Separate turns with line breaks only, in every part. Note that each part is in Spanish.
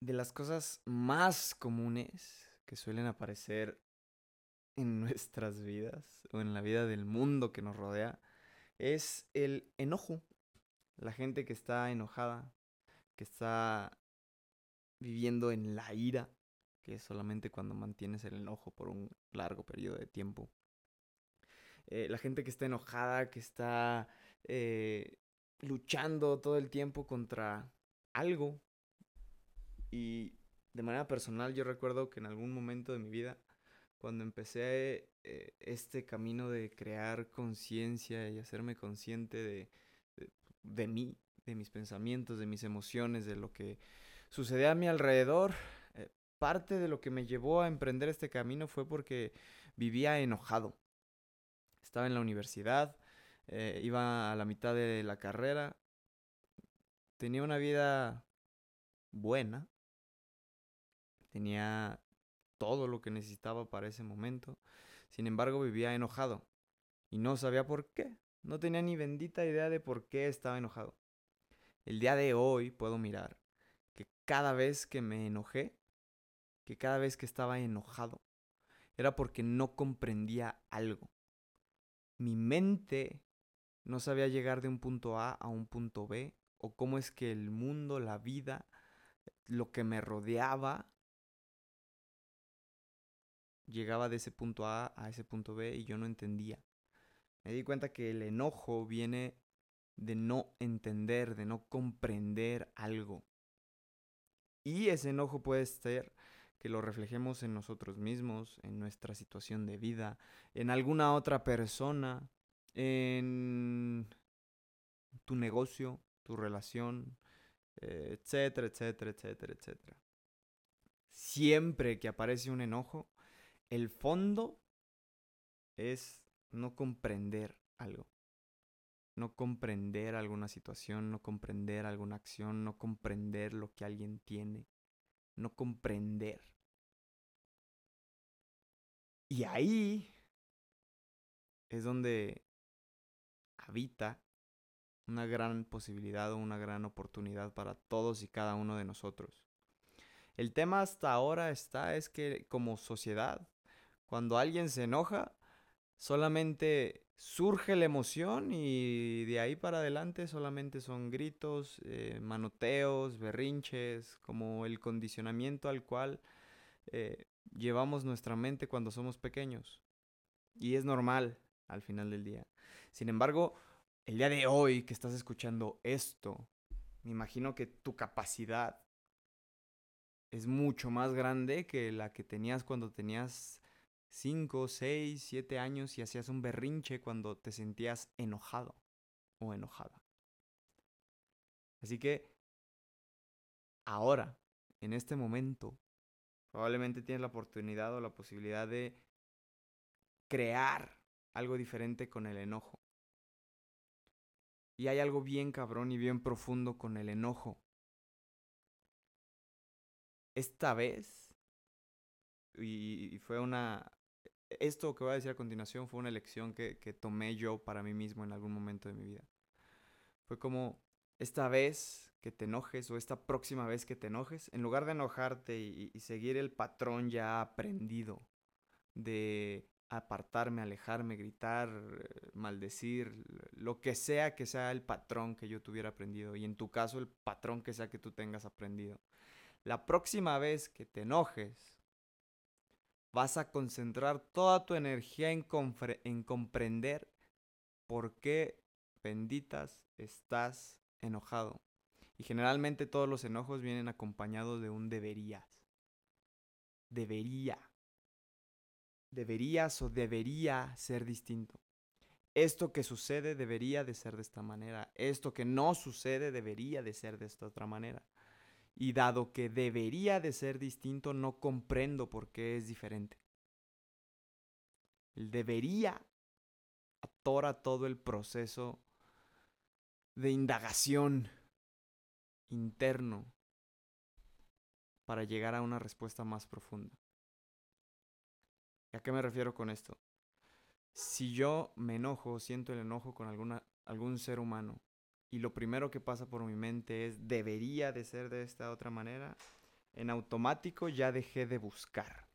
de las cosas más comunes que suelen aparecer en nuestras vidas o en la vida del mundo que nos rodea es el enojo. La gente que está enojada, que está viviendo en la ira, que es solamente cuando mantienes el enojo por un largo periodo de tiempo. Eh, la gente que está enojada, que está eh, luchando todo el tiempo contra algo. Y de manera personal yo recuerdo que en algún momento de mi vida, cuando empecé eh, este camino de crear conciencia y hacerme consciente de, de, mí, de mis pensamientos, de mis emociones, de lo que sucedía a mi alrededor, eh, parte de lo que me llevó a emprender este camino fue porque vivía enojado. Estaba en la universidad, eh, iba a la mitad de la carrera, tenía una vida buena, tenía todo lo que necesitaba para ese momento, sin embargo vivía enojado y no sabía por qué, no tenía ni bendita idea de por qué estaba enojado. El día de hoy puedo mirar que cada vez que me enojé, que cada vez que estaba enojado, era porque no comprendía algo. Mi mente no sabía llegar de un punto A a un punto B, o cómo es que el mundo, la vida, lo que me rodeaba, llegaba de ese punto A a ese punto B y yo no entendía. Me di cuenta que el enojo viene de no entender, de no comprender algo. Y ese enojo puede ser que lo reflejemos en nosotros mismos, en nuestra situación de vida, en alguna otra persona, en tu negocio, tu relación, eh, etcétera, etcétera, etcétera, etcétera. Siempre que aparece un enojo, el fondo es no comprender algo. No comprender alguna situación, no comprender alguna acción, no comprender lo que alguien tiene, no comprender. Y ahí es donde habita una gran posibilidad o una gran oportunidad para todos y cada uno de nosotros. El tema hasta ahora está es que como sociedad, cuando alguien se enoja, solamente surge la emoción y de ahí para adelante solamente son gritos, eh, manoteos, berrinches, como el condicionamiento al cual eh, llevamos nuestra mente cuando somos pequeños. Y es normal al final del día. Sin embargo, el día de hoy que estás escuchando esto, me imagino que tu capacidad es mucho más grande que la que tenías cuando tenías 5, 6, 7 años y hacías un berrinche cuando te sentías enojado o enojada. Así que ahora, en este momento, probablemente tienes la oportunidad o la posibilidad de crear algo diferente con el enojo. Y hay algo bien cabrón y bien profundo con el enojo. Esta vez, y, fue una... Esto que voy a decir a continuación fue una elección que, tomé yo para mí mismo en algún momento de mi vida. Fue como, esta vez que te enojes o esta próxima vez que te enojes, en lugar de enojarte y, seguir el patrón ya aprendido de apartarme, alejarme, gritar, maldecir, lo que sea que sea el patrón que yo tuviera aprendido y en tu caso el patrón que sea que tú tengas aprendido. La próxima vez que te enojes, vas a concentrar toda tu energía en, en comprender por qué benditas estás enojado. Y generalmente todos los enojos vienen acompañados de un deberías. Debería deberías o debería ser distinto. Esto que sucede debería de ser de esta manera. Esto que no sucede debería de ser de esta otra manera. Y dado que debería de ser distinto, no comprendo por qué es diferente. El debería atora todo el proceso de indagación interno para llegar a una respuesta más profunda. ¿A qué me refiero con esto? Si yo me enojo, siento el enojo con alguna, algún ser humano y lo primero que pasa por mi mente es debería de ser de esta otra manera, En automático ya dejé de buscar.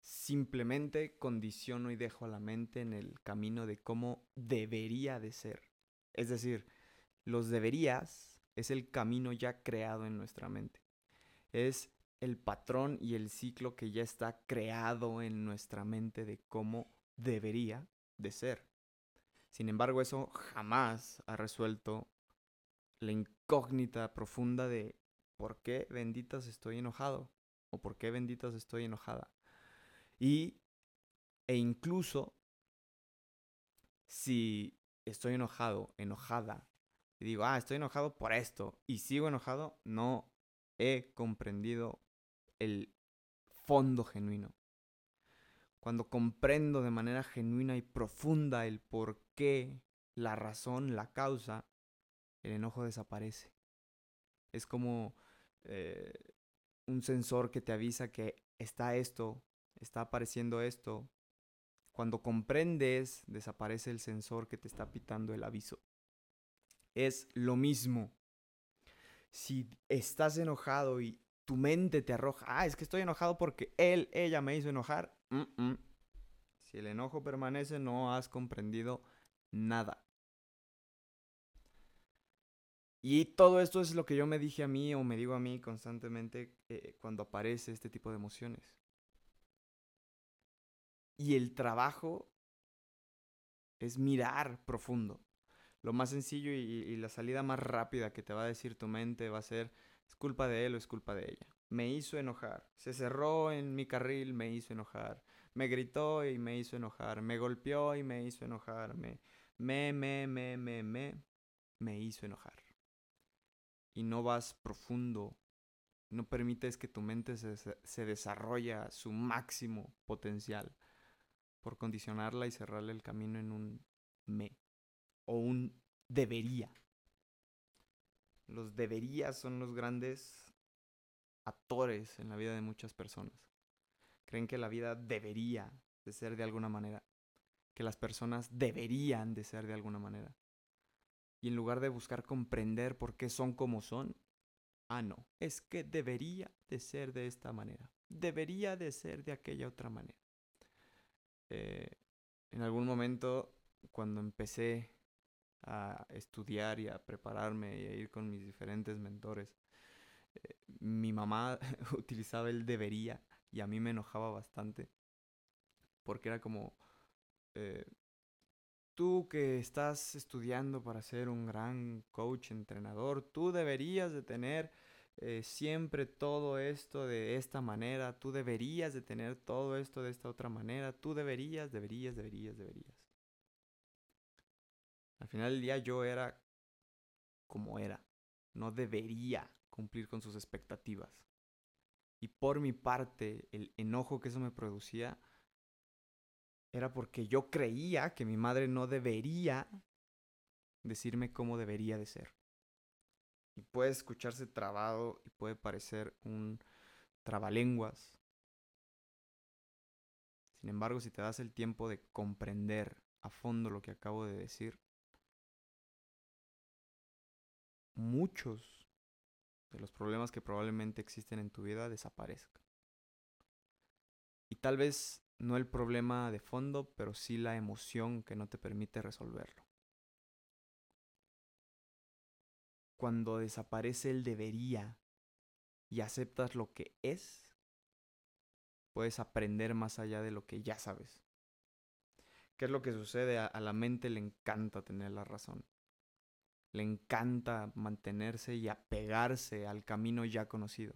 Simplemente condiciono y dejo a la mente en el camino de cómo debería de ser. Es decir, los deberías es el camino ya creado en nuestra mente. Es el patrón y el ciclo que ya está creado en nuestra mente de cómo debería de ser. Sin embargo, eso jamás ha resuelto la incógnita profunda de por qué benditas estoy enojado o por qué benditas estoy enojada. Y e incluso si estoy enojado, enojada, y digo, ah, estoy enojado por esto, y sigo enojado, no he comprendido el fondo genuino. Cuando comprendo de manera genuina y profunda el por qué, la razón, la causa, el enojo desaparece. Es como eh, un sensor que te avisa que está esto, está apareciendo esto. Cuando comprendes, desaparece el sensor que te está pitando el aviso. Es lo mismo. Si estás enojado y tu mente te arroja, ah, es que estoy enojado porque él, ella me hizo enojar. Si el enojo permanece, no has comprendido nada. Y todo esto es lo que yo me dije a mí o me digo a mí constantemente eh, cuando aparece este tipo de emociones. Y el trabajo es mirar profundo. Lo más sencillo y, y, la salida más rápida que te va a decir tu mente va a ser, es culpa de él o es culpa de ella. Me hizo enojar. Se cerró en mi carril, me hizo enojar. Me gritó y me hizo enojar. Me golpeó y me hizo enojar. Me, me, me, me, me, me, me hizo enojar y no vas profundo, no permites que tu mente se, desarrolle a su máximo potencial por condicionarla y cerrarle el camino en un me o un debería. Los deberías son los grandes actores en la vida de muchas personas. Creen que la vida debería de ser de alguna manera, que las personas deberían de ser de alguna manera y en lugar de buscar comprender por qué son como son, ah, no, es que debería de ser de esta manera, debería de ser de aquella otra manera. Eh, en algún momento, cuando empecé a estudiar y a prepararme y a ir con mis diferentes mentores, eh, mi mamá utilizaba el debería y a mí me enojaba bastante porque era como, eh, Tú que estás estudiando para ser un gran coach, entrenador, tú deberías de tener eh, siempre todo esto de esta manera, tú deberías de tener todo esto de esta otra manera, tú deberías, deberías, deberías, deberías. Al final del día yo era como era, no debería cumplir con sus expectativas. Y por mi parte, el enojo que eso me producía era porque yo creía que mi madre no debería decirme cómo debería de ser. Y puede escucharse trabado y puede parecer un trabalenguas. Sin embargo, si te das el tiempo de comprender a fondo lo que acabo de decir, muchos de los problemas que probablemente existen en tu vida desaparezcan. Y tal vez no el problema de fondo, pero sí la emoción que no te permite resolverlo. Cuando desaparece el debería y aceptas lo que es, puedes aprender más allá de lo que ya sabes. ¿Qué es lo que sucede? A, la mente le encanta tener la razón. Le encanta mantenerse y apegarse al camino ya conocido.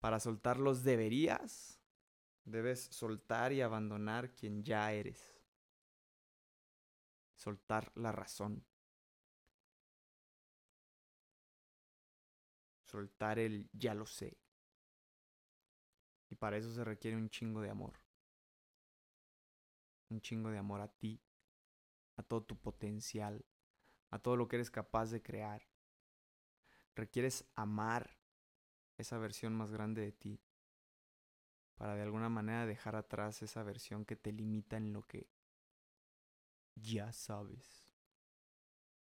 Para soltar los deberías, Debes soltar y abandonar quien ya eres. Soltar la razón. Soltar el ya lo sé. Y para eso se requiere un chingo de amor. Un chingo de amor a ti, a todo tu potencial, a todo lo que eres capaz de crear. Requieres amar esa versión más grande de ti para de alguna manera dejar atrás esa versión que te limita en lo que ya sabes.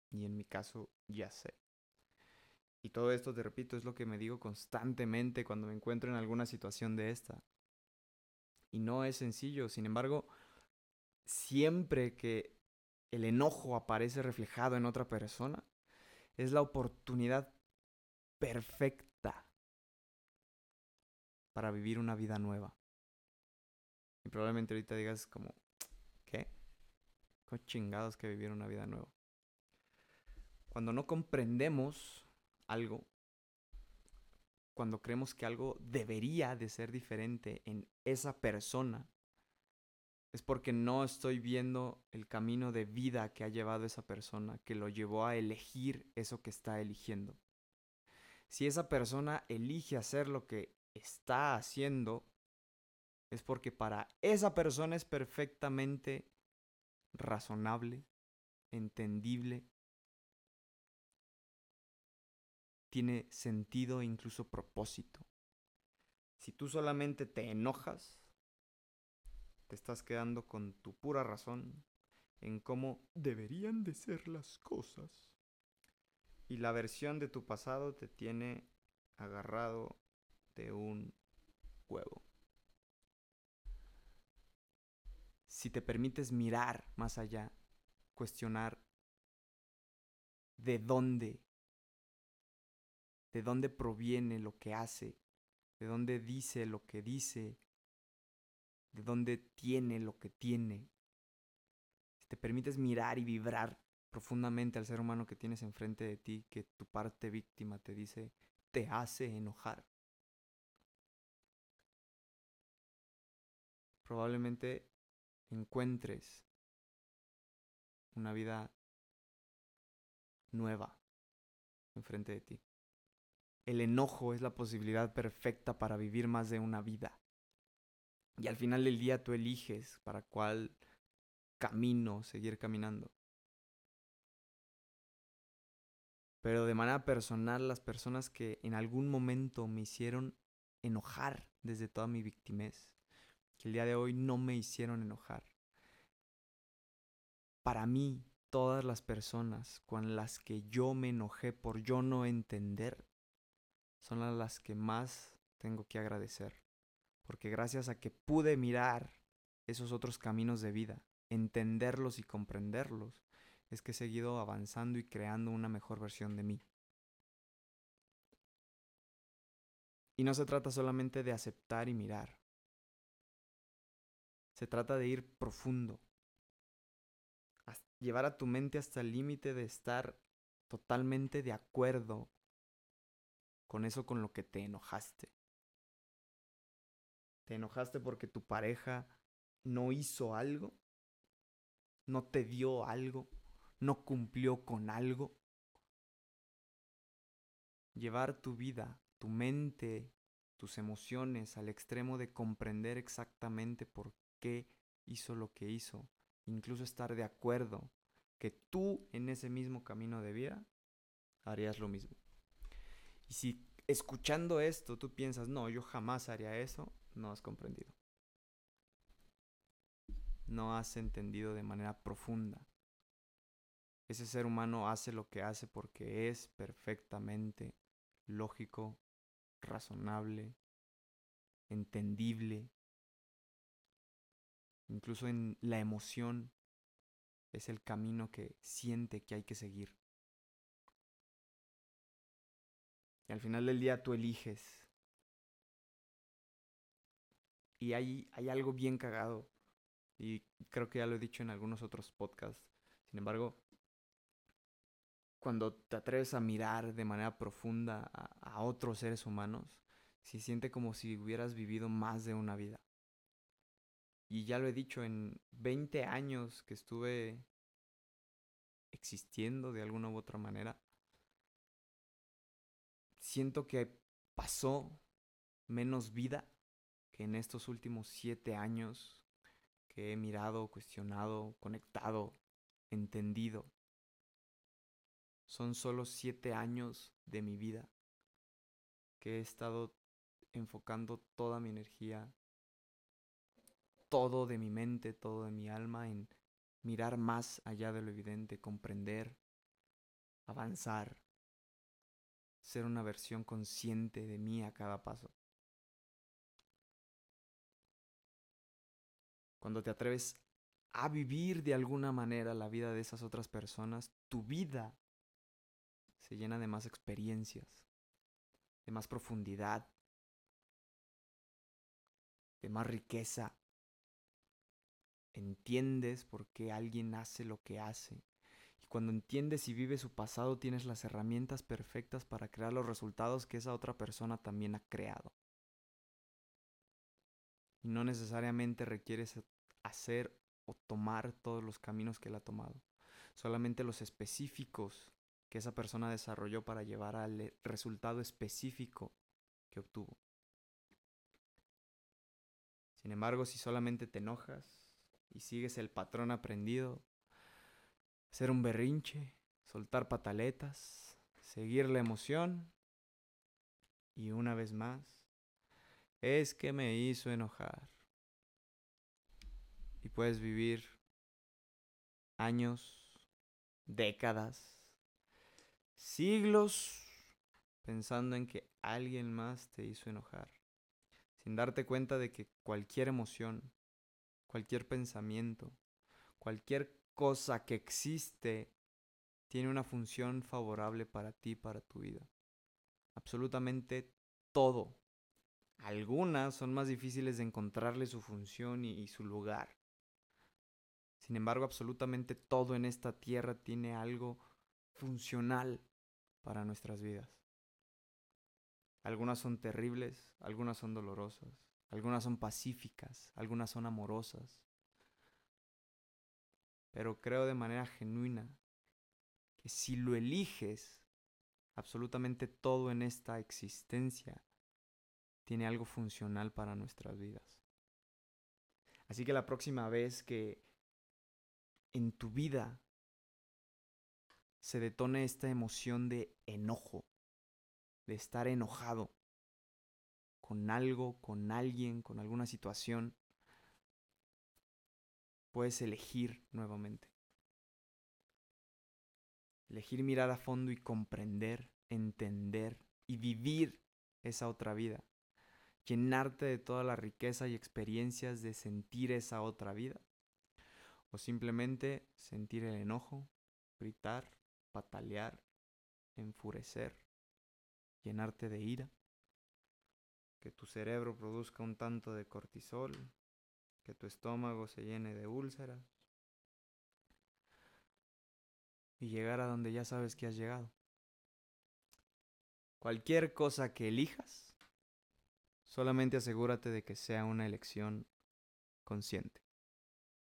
Y en mi caso, ya sé. Y todo esto, te repito, es lo que me digo constantemente cuando me encuentro en alguna situación de esta. Y no es sencillo, sin embargo, siempre que el enojo aparece reflejado en otra persona, es la oportunidad perfecta para vivir una vida nueva. Y probablemente ahorita digas como, ¿qué? ¿Qué chingados que vivir una vida nueva? Cuando no comprendemos algo, cuando creemos que algo debería de ser diferente en esa persona, es porque no estoy viendo el camino de vida que ha llevado esa persona, que lo llevó a elegir eso que está eligiendo. Si esa persona elige hacer lo que está haciendo, es porque para esa persona es perfectamente razonable, entendible, tiene sentido e incluso propósito. Si tú solamente te enojas, te estás quedando con tu pura razón en cómo deberían de ser las cosas. Y la versión de tu pasado te tiene agarrado de un huevo. Si te permites mirar más allá, cuestionar de dónde, de dónde proviene lo que hace, de dónde dice lo que dice, de dónde tiene lo que tiene. Si te permites mirar y vibrar profundamente al ser humano que tienes enfrente de ti, que tu parte víctima te dice, te hace enojar. Probablemente encuentres una vida nueva enfrente de ti. El enojo es la posibilidad perfecta para vivir más de una vida. Y al final del día tú eliges para cuál camino seguir caminando. Pero de manera personal, las personas que en algún momento me hicieron enojar desde toda mi victimez, que el día de hoy no me hicieron enojar. Para mí, todas las personas con las que yo me enojé por yo no entender, son las que más tengo que agradecer porque gracias a que pude mirar esos otros caminos de vida, entenderlos y comprenderlos, es que he seguido avanzando y creando una mejor versión de mí. Y no se trata solamente de aceptar y mirar. Se trata de ir profundo. Llevar a tu mente hasta el límite de estar totalmente de acuerdo con eso con lo que te enojaste. ¿Te enojaste porque tu pareja no hizo algo? ¿No te dio algo? ¿No cumplió con algo? Llevar tu vida, tu mente, tus emociones al extremo de comprender exactamente por qué hizo lo que hizo, incluso estar de acuerdo que tú en ese mismo camino de vida harías lo mismo. Y si escuchando esto tú piensas, no, yo jamás haría eso, no has comprendido. No has entendido de manera profunda. Ese ser humano hace lo que hace porque es perfectamente lógico, razonable, entendible. Incluso en la emoción es el camino que siente que hay que seguir. Y al final del día tú eliges y hay, hay algo bien cagado. Y creo que ya lo he dicho en algunos otros podcasts. Sin embargo, cuando te atreves a mirar de manera profunda a, a, otros seres humanos, se siente como si hubieras vivido más de una vida. Y ya lo he dicho, en 20 años que estuve existiendo de alguna u otra manera, siento que pasó menos vida que en estos últimos siete años que he mirado, cuestionado, conectado, entendido, son solo siete años de mi vida que he estado enfocando toda mi energía, todo de mi mente, todo de mi alma en mirar más allá de lo evidente, comprender, avanzar, ser una versión consciente de mí a cada paso. Cuando te atreves a vivir de alguna manera la vida de esas otras personas, tu vida se llena de más experiencias, de más profundidad, de más riqueza. Entiendes por qué alguien hace lo que hace. Y cuando entiendes y vives su pasado, tienes las herramientas perfectas para crear los resultados que esa otra persona también ha creado. Y no necesariamente requieres hacer o tomar todos los caminos que él ha tomado. Solamente los específicos que esa persona desarrolló para llevar al resultado específico que obtuvo. Sin embargo, si solamente te enojas y sigues el patrón aprendido, ser un berrinche, soltar pataletas, seguir la emoción, y una vez más, es que me hizo enojar. Y puedes vivir años, décadas, siglos pensando en que alguien más te hizo enojar, sin darte cuenta de que cualquier emoción, cualquier pensamiento, cualquier cosa que existe tiene una función favorable para ti, para tu vida. Absolutamente todo. Algunas son más difíciles de encontrarle su función y, y, su lugar. Sin embargo, absolutamente todo en esta tierra tiene algo funcional para nuestras vidas. Algunas son terribles, algunas son dolorosas, algunas son pacíficas, algunas son amorosas. Pero creo de manera genuina que si lo eliges, absolutamente todo en esta existencia tiene algo funcional para nuestras vidas. Así que la próxima vez que en tu vida se detone esta emoción de enojo, de estar enojado con algo, con alguien, con alguna situación, puedes elegir nuevamente. Elegir mirar a fondo y comprender, entender y vivir esa otra vida. Llenarte de toda la riqueza y experiencias de sentir esa otra vida. O simplemente sentir el enojo, gritar, patalear, enfurecer, llenarte de ira, que tu cerebro produzca un tanto de cortisol, que tu estómago se llene de úlceras y llegar a donde ya sabes que has llegado. Cualquier cosa que elijas, solamente asegúrate de que sea una elección consciente.